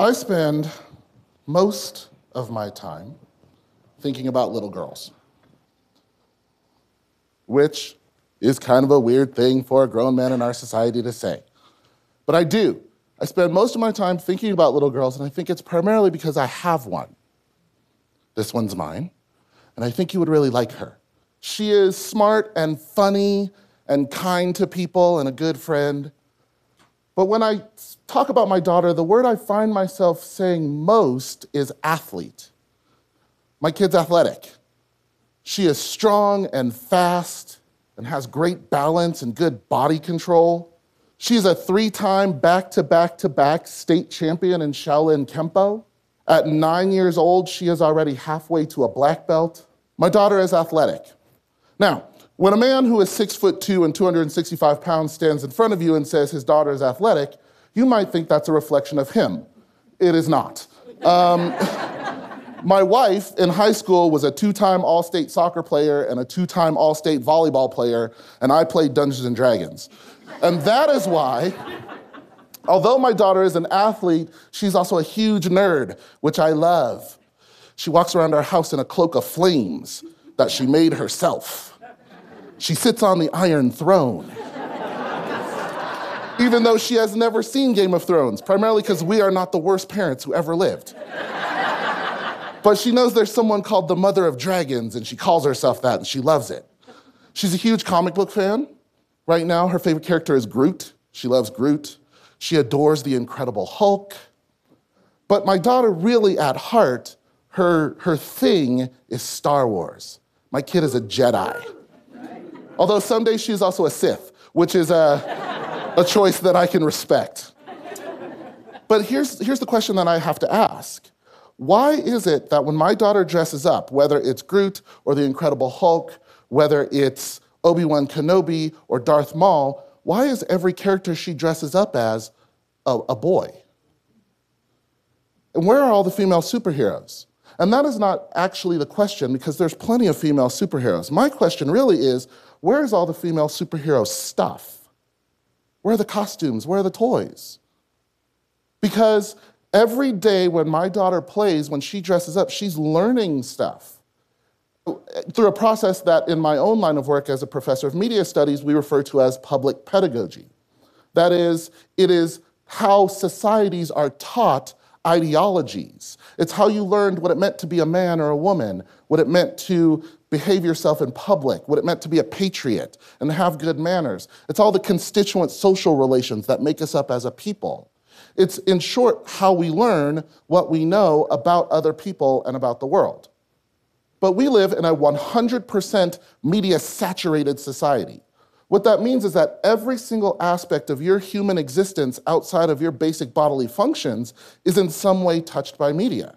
I spend most of my time thinking about little girls, which is kind of a weird thing for a grown man in our society to say. But I do. I spend most of my time thinking about little girls, and I think it's primarily because I have one. This one's mine, and I think you would really like her. She is smart and funny and kind to people and a good friend. But when I talk about my daughter, the word I find myself saying most is athlete. My kid's athletic. She is strong and fast and has great balance and good body control. She's a three time back to back to back state champion in Shaolin Kempo. At nine years old, she is already halfway to a black belt. My daughter is athletic. Now, when a man who is six foot two and 265 pounds stands in front of you and says his daughter is athletic, you might think that's a reflection of him. It is not. Um, my wife in high school was a two time All State soccer player and a two time All State volleyball player, and I played Dungeons and Dragons. And that is why, although my daughter is an athlete, she's also a huge nerd, which I love. She walks around our house in a cloak of flames that she made herself. She sits on the Iron Throne. Even though she has never seen Game of Thrones, primarily because we are not the worst parents who ever lived. But she knows there's someone called the Mother of Dragons, and she calls herself that, and she loves it. She's a huge comic book fan. Right now, her favorite character is Groot. She loves Groot. She adores the Incredible Hulk. But my daughter, really at heart, her, her thing is Star Wars. My kid is a Jedi. Although someday she's also a Sith, which is a, a choice that I can respect. But here's, here's the question that I have to ask Why is it that when my daughter dresses up, whether it's Groot or the Incredible Hulk, whether it's Obi Wan Kenobi or Darth Maul, why is every character she dresses up as a, a boy? And where are all the female superheroes? And that is not actually the question because there's plenty of female superheroes. My question really is where is all the female superhero stuff? Where are the costumes? Where are the toys? Because every day when my daughter plays, when she dresses up, she's learning stuff. Through a process that, in my own line of work as a professor of media studies, we refer to as public pedagogy. That is, it is how societies are taught ideologies. It's how you learned what it meant to be a man or a woman, what it meant to behave yourself in public, what it meant to be a patriot and have good manners. It's all the constituent social relations that make us up as a people. It's, in short, how we learn what we know about other people and about the world. But we live in a 100% media saturated society. What that means is that every single aspect of your human existence outside of your basic bodily functions is in some way touched by media.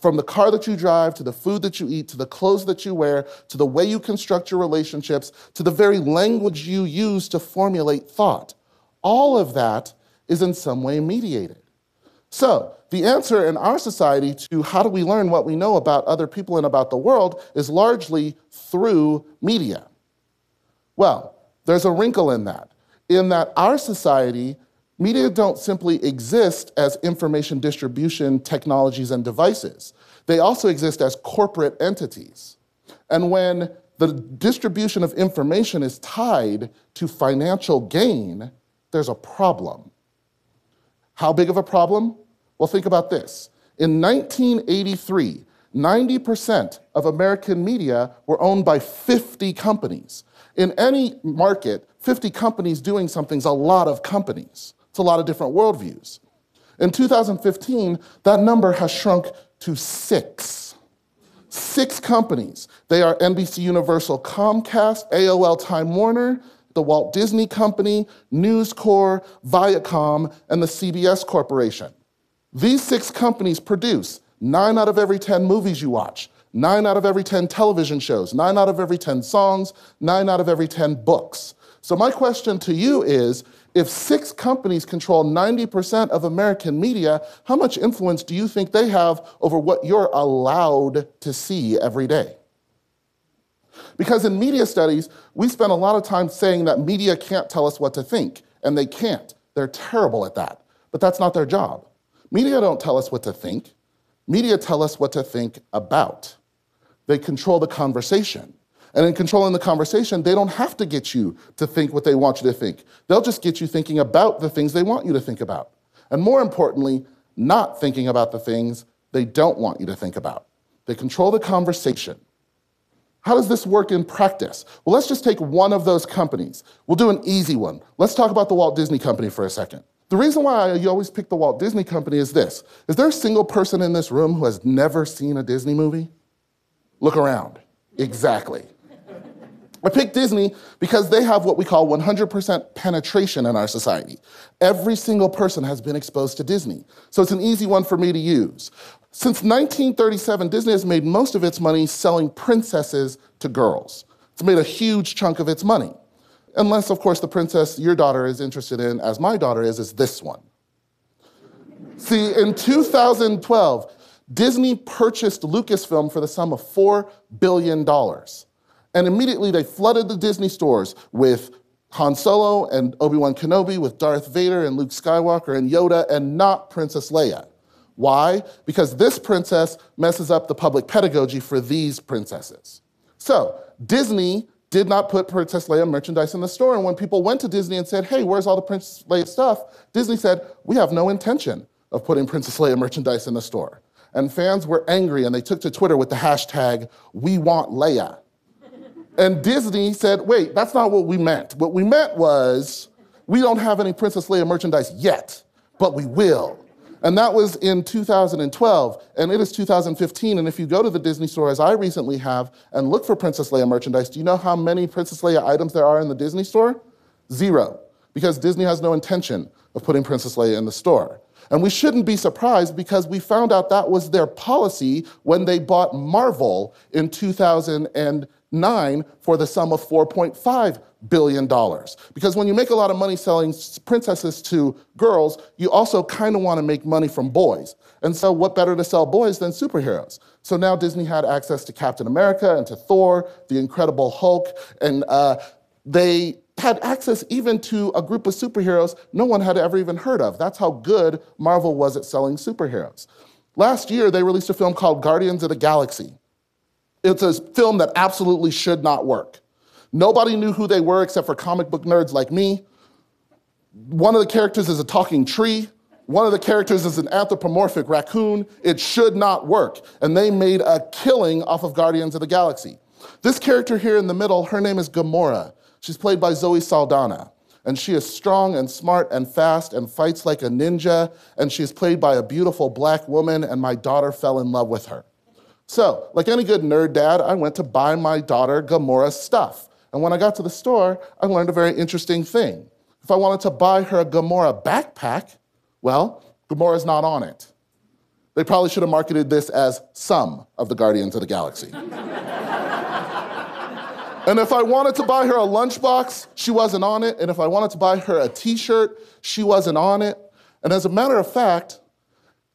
From the car that you drive, to the food that you eat, to the clothes that you wear, to the way you construct your relationships, to the very language you use to formulate thought. All of that is in some way mediated. So, the answer in our society to how do we learn what we know about other people and about the world is largely through media. Well, there's a wrinkle in that, in that our society, media don't simply exist as information distribution technologies and devices, they also exist as corporate entities. And when the distribution of information is tied to financial gain, there's a problem. How big of a problem? Well, think about this. In 1983, 90% of American media were owned by 50 companies. In any market, 50 companies doing something is a lot of companies. It's a lot of different worldviews. In 2015, that number has shrunk to six. Six companies. They are NBC Universal Comcast, AOL Time Warner, the Walt Disney Company, News Corp, Viacom, and the CBS Corporation. These six companies produce nine out of every 10 movies you watch, nine out of every 10 television shows, nine out of every 10 songs, nine out of every 10 books. So, my question to you is if six companies control 90% of American media, how much influence do you think they have over what you're allowed to see every day? Because in media studies, we spend a lot of time saying that media can't tell us what to think, and they can't. They're terrible at that. But that's not their job. Media don't tell us what to think. Media tell us what to think about. They control the conversation. And in controlling the conversation, they don't have to get you to think what they want you to think. They'll just get you thinking about the things they want you to think about. And more importantly, not thinking about the things they don't want you to think about. They control the conversation. How does this work in practice? Well, let's just take one of those companies. We'll do an easy one. Let's talk about the Walt Disney Company for a second. The reason why you always pick the Walt Disney Company is this Is there a single person in this room who has never seen a Disney movie? Look around. Exactly. I picked Disney because they have what we call 100% penetration in our society. Every single person has been exposed to Disney. So it's an easy one for me to use. Since 1937, Disney has made most of its money selling princesses to girls. It's made a huge chunk of its money. Unless, of course, the princess your daughter is interested in, as my daughter is, is this one. See, in 2012, Disney purchased Lucasfilm for the sum of $4 billion. And immediately they flooded the Disney stores with Han Solo and Obi Wan Kenobi, with Darth Vader and Luke Skywalker and Yoda, and not Princess Leia. Why? Because this princess messes up the public pedagogy for these princesses. So, Disney did not put Princess Leia merchandise in the store. And when people went to Disney and said, hey, where's all the Princess Leia stuff? Disney said, we have no intention of putting Princess Leia merchandise in the store. And fans were angry and they took to Twitter with the hashtag, we want Leia. and Disney said, wait, that's not what we meant. What we meant was, we don't have any Princess Leia merchandise yet, but we will. And that was in 2012, and it is 2015. And if you go to the Disney store, as I recently have, and look for Princess Leia merchandise, do you know how many Princess Leia items there are in the Disney store? Zero, because Disney has no intention of putting Princess Leia in the store. And we shouldn't be surprised because we found out that was their policy when they bought Marvel in 2009 for the sum of 4.5 billion dollars. Because when you make a lot of money selling princesses to girls, you also kind of want to make money from boys. And so, what better to sell boys than superheroes? So now Disney had access to Captain America and to Thor, the Incredible Hulk, and uh, they had access even to a group of superheroes no one had ever even heard of. That's how good Marvel was at selling superheroes. Last year, they released a film called Guardians of the Galaxy. It's a film that absolutely should not work. Nobody knew who they were except for comic book nerds like me. One of the characters is a talking tree. One of the characters is an anthropomorphic raccoon. It should not work. And they made a killing off of Guardians of the Galaxy. This character here in the middle, her name is Gamora. She's played by Zoe Saldana. And she is strong and smart and fast and fights like a ninja. And she's played by a beautiful black woman, and my daughter fell in love with her. So, like any good nerd dad, I went to buy my daughter Gamora stuff. And when I got to the store, I learned a very interesting thing. If I wanted to buy her a Gamora backpack, well, Gamora's not on it. They probably should have marketed this as some of the Guardians of the Galaxy. and if I wanted to buy her a lunchbox, she wasn't on it. And if I wanted to buy her a t shirt, she wasn't on it. And as a matter of fact,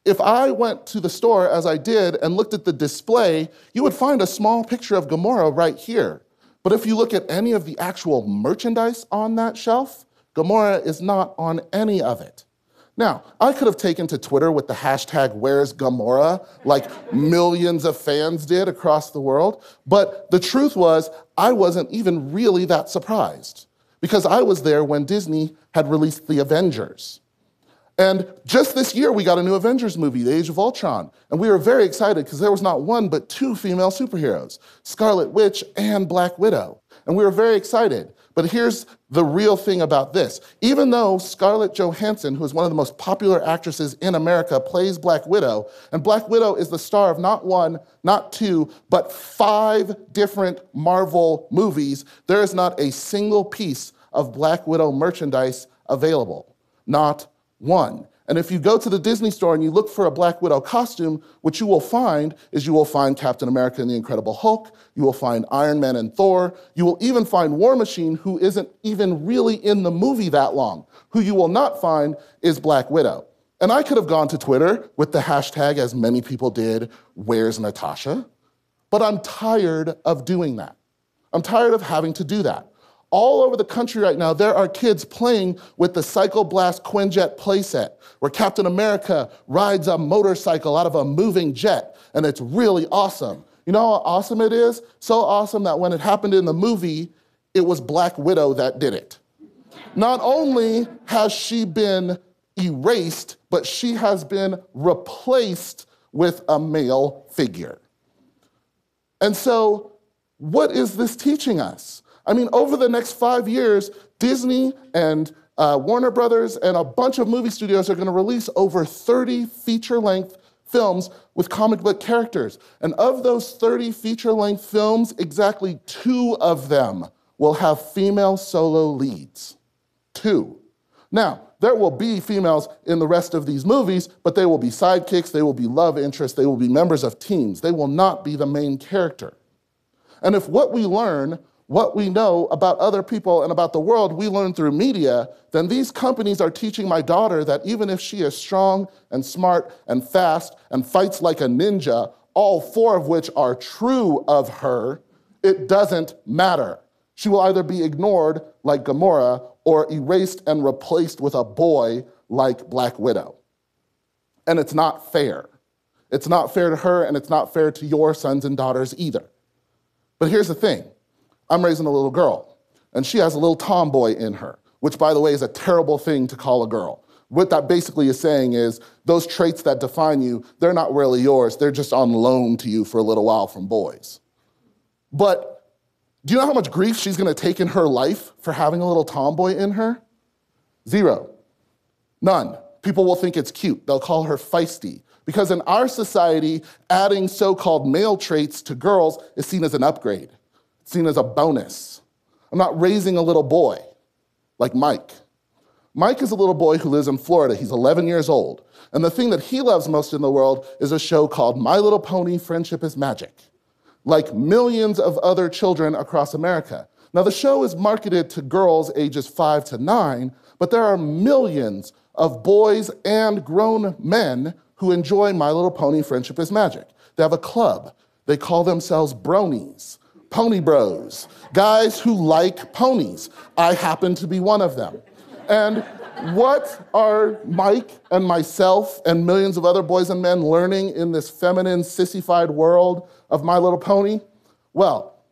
if I went to the store as I did and looked at the display, you would find a small picture of Gamora right here. But if you look at any of the actual merchandise on that shelf, Gamora is not on any of it. Now, I could have taken to Twitter with the hashtag Where's Gamora, like millions of fans did across the world, but the truth was, I wasn't even really that surprised because I was there when Disney had released The Avengers. And just this year, we got a new Avengers movie, The Age of Ultron. And we were very excited because there was not one, but two female superheroes Scarlet Witch and Black Widow. And we were very excited. But here's the real thing about this. Even though Scarlett Johansson, who is one of the most popular actresses in America, plays Black Widow, and Black Widow is the star of not one, not two, but five different Marvel movies, there is not a single piece of Black Widow merchandise available. Not one. And if you go to the Disney store and you look for a Black Widow costume, what you will find is you will find Captain America and the Incredible Hulk, you will find Iron Man and Thor, you will even find War Machine, who isn't even really in the movie that long. Who you will not find is Black Widow. And I could have gone to Twitter with the hashtag, as many people did, Where's Natasha? But I'm tired of doing that. I'm tired of having to do that. All over the country right now, there are kids playing with the Cycle Blast Quinjet playset, where Captain America rides a motorcycle out of a moving jet, and it's really awesome. You know how awesome it is? So awesome that when it happened in the movie, it was Black Widow that did it. Not only has she been erased, but she has been replaced with a male figure. And so, what is this teaching us? I mean, over the next five years, Disney and uh, Warner Brothers and a bunch of movie studios are going to release over 30 feature length films with comic book characters. And of those 30 feature length films, exactly two of them will have female solo leads. Two. Now, there will be females in the rest of these movies, but they will be sidekicks, they will be love interests, they will be members of teams. They will not be the main character. And if what we learn, what we know about other people and about the world, we learn through media, then these companies are teaching my daughter that even if she is strong and smart and fast and fights like a ninja, all four of which are true of her, it doesn't matter. She will either be ignored like Gamora or erased and replaced with a boy like Black Widow. And it's not fair. It's not fair to her, and it's not fair to your sons and daughters either. But here's the thing I'm raising a little girl, and she has a little tomboy in her, which, by the way, is a terrible thing to call a girl. What that basically is saying is those traits that define you, they're not really yours, they're just on loan to you for a little while from boys. But do you know how much grief she's gonna take in her life for having a little tomboy in her? Zero. None. People will think it's cute. They'll call her feisty. Because in our society, adding so called male traits to girls is seen as an upgrade, seen as a bonus. I'm not raising a little boy like Mike. Mike is a little boy who lives in Florida. He's 11 years old. And the thing that he loves most in the world is a show called My Little Pony Friendship is Magic like millions of other children across America. Now, the show is marketed to girls ages five to nine, but there are millions of boys and grown men who enjoy My Little Pony Friendship is Magic. They have a club. They call themselves bronies, pony bros, guys who like ponies. I happen to be one of them. And what are Mike and myself and millions of other boys and men learning in this feminine, sissified world of My Little Pony? Well,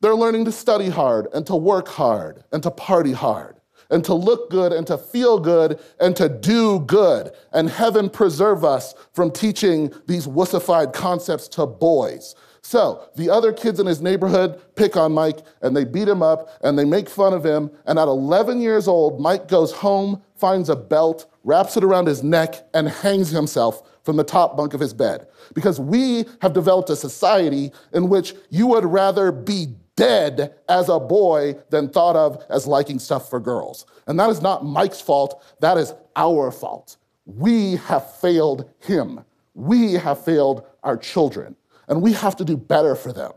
they're learning to study hard and to work hard and to party hard and to look good and to feel good and to do good. And heaven preserve us from teaching these wussified concepts to boys. So the other kids in his neighborhood pick on Mike and they beat him up and they make fun of him. And at 11 years old, Mike goes home, finds a belt, wraps it around his neck, and hangs himself from the top bunk of his bed. Because we have developed a society in which you would rather be dead as a boy than thought of as liking stuff for girls. And that is not Mike's fault, that is our fault. We have failed him. We have failed our children and we have to do better for them.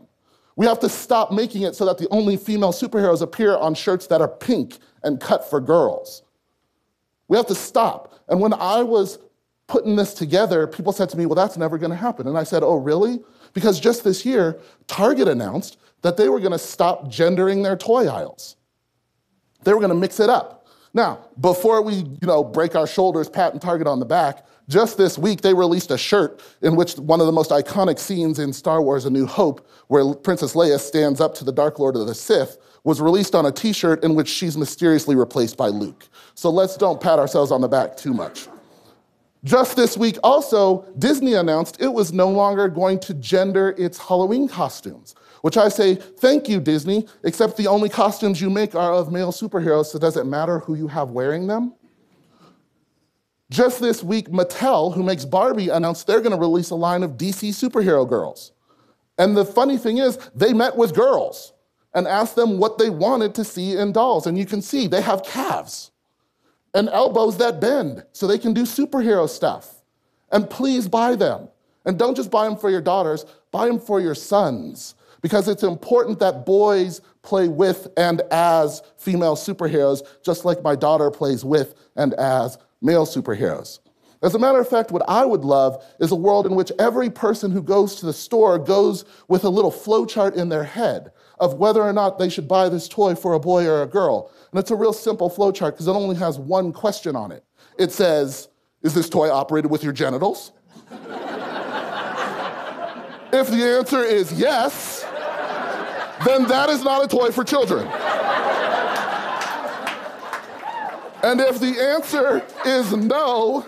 We have to stop making it so that the only female superheroes appear on shirts that are pink and cut for girls. We have to stop. And when I was putting this together, people said to me, Well, that's never going to happen. And I said, Oh, really? Because just this year, Target announced that they were going to stop gendering their toy aisles. They were going to mix it up. Now, before we, you know, break our shoulders, pat Target on the back, just this week, they released a shirt in which one of the most iconic scenes in Star Wars A New Hope, where Princess Leia stands up to the Dark Lord of the Sith, was released on a t shirt in which she's mysteriously replaced by Luke. So let's don't pat ourselves on the back too much. Just this week, also, Disney announced it was no longer going to gender its Halloween costumes, which I say, thank you, Disney, except the only costumes you make are of male superheroes, so does it matter who you have wearing them? Just this week, Mattel, who makes Barbie, announced they're going to release a line of DC superhero girls. And the funny thing is, they met with girls and asked them what they wanted to see in dolls. And you can see they have calves and elbows that bend so they can do superhero stuff. And please buy them. And don't just buy them for your daughters, buy them for your sons. Because it's important that boys play with and as female superheroes, just like my daughter plays with and as male superheroes. As a matter of fact, what I would love is a world in which every person who goes to the store goes with a little flowchart in their head of whether or not they should buy this toy for a boy or a girl. And it's a real simple flowchart because it only has one question on it. It says, Is this toy operated with your genitals? if the answer is yes, then that is not a toy for children. And if the answer is no,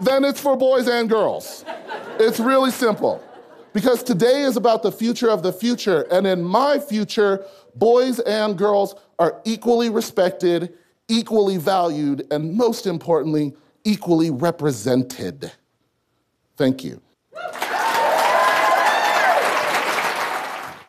then it's for boys and girls. It's really simple. Because today is about the future of the future. And in my future, boys and girls are equally respected, equally valued, and most importantly, equally represented. Thank you.